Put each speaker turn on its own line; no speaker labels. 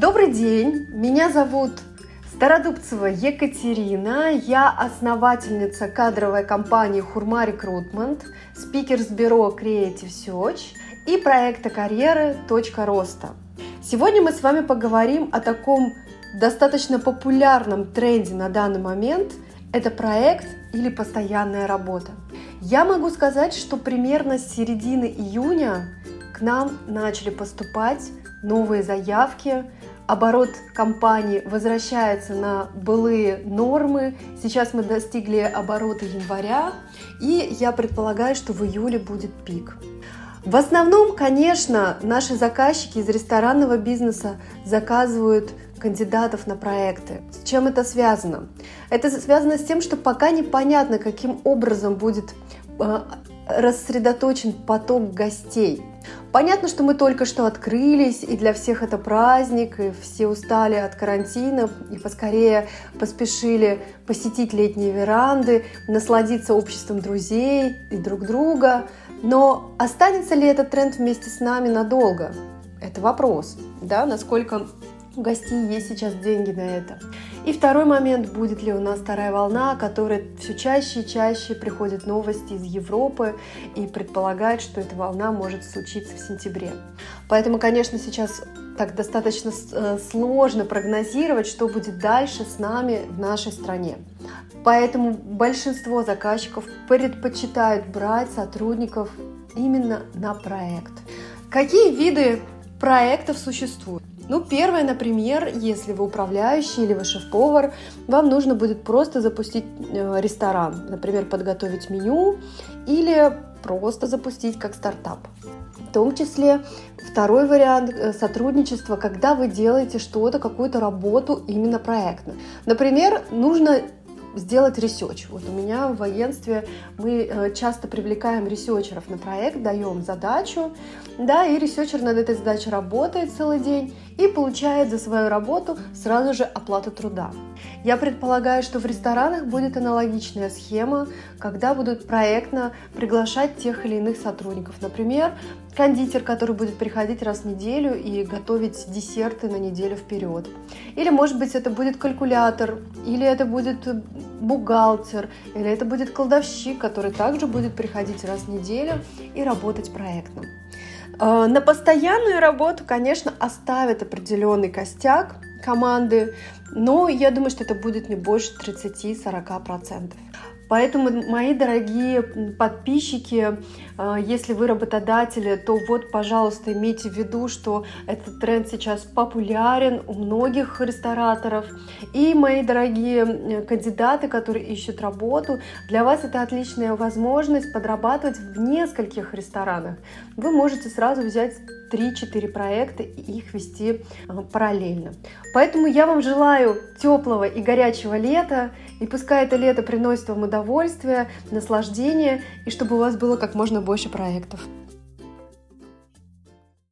Добрый день, меня зовут Стародубцева Екатерина, я основательница кадровой компании Хурма Рекрутмент, спикер с бюро Creative Search и проекта карьеры «Точка роста». Сегодня мы с вами поговорим о таком достаточно популярном тренде на данный момент – это проект или постоянная работа. Я могу сказать, что примерно с середины июня к нам начали поступать новые заявки, оборот компании возвращается на былые нормы. Сейчас мы достигли оборота января, и я предполагаю, что в июле будет пик. В основном, конечно, наши заказчики из ресторанного бизнеса заказывают кандидатов на проекты. С чем это связано? Это связано с тем, что пока непонятно, каким образом будет э, рассредоточен поток гостей. Понятно, что мы только что открылись, и для всех это праздник, и все устали от карантина, и поскорее поспешили посетить летние веранды, насладиться обществом друзей и друг друга. Но останется ли этот тренд вместе с нами надолго? Это вопрос, да, насколько у гостей есть сейчас деньги на это. И второй момент, будет ли у нас вторая волна, которая все чаще и чаще приходят новости из Европы и предполагает, что эта волна может случиться в сентябре. Поэтому, конечно, сейчас так достаточно э, сложно прогнозировать, что будет дальше с нами в нашей стране. Поэтому большинство заказчиков предпочитают брать сотрудников именно на проект. Какие виды проектов существуют? Ну, первое, например, если вы управляющий или вы шеф-повар, вам нужно будет просто запустить э, ресторан, например, подготовить меню или просто запустить как стартап. В том числе второй вариант э, сотрудничества, когда вы делаете что-то, какую-то работу именно проектно. Например, нужно сделать research. Вот у меня в агентстве мы э, часто привлекаем researcher ов на проект, даем задачу, да, и researcher над этой задачей работает целый день и получает за свою работу сразу же оплату труда. Я предполагаю, что в ресторанах будет аналогичная схема, когда будут проектно приглашать тех или иных сотрудников. Например, кондитер, который будет приходить раз в неделю и готовить десерты на неделю вперед. Или, может быть, это будет калькулятор, или это будет бухгалтер, или это будет кладовщик, который также будет приходить раз в неделю и работать проектно. А, на постоянную работу, конечно, оставят определенный костяк команды, но я думаю, что это будет не больше 30-40%. Поэтому, мои дорогие подписчики, э, если вы работодатели, то вот, пожалуйста, имейте в виду, что этот тренд сейчас популярен у многих рестораторов. И, мои дорогие кандидаты, которые ищут работу, для вас это отличная возможность подрабатывать в нескольких ресторанах. Вы можете сразу взять 3-4 проекта и их вести э, параллельно. Поэтому я вам желаю теплого и горячего лета, и пускай это лето приносит вам удовольствие, наслаждение, и чтобы у вас было как можно больше проектов.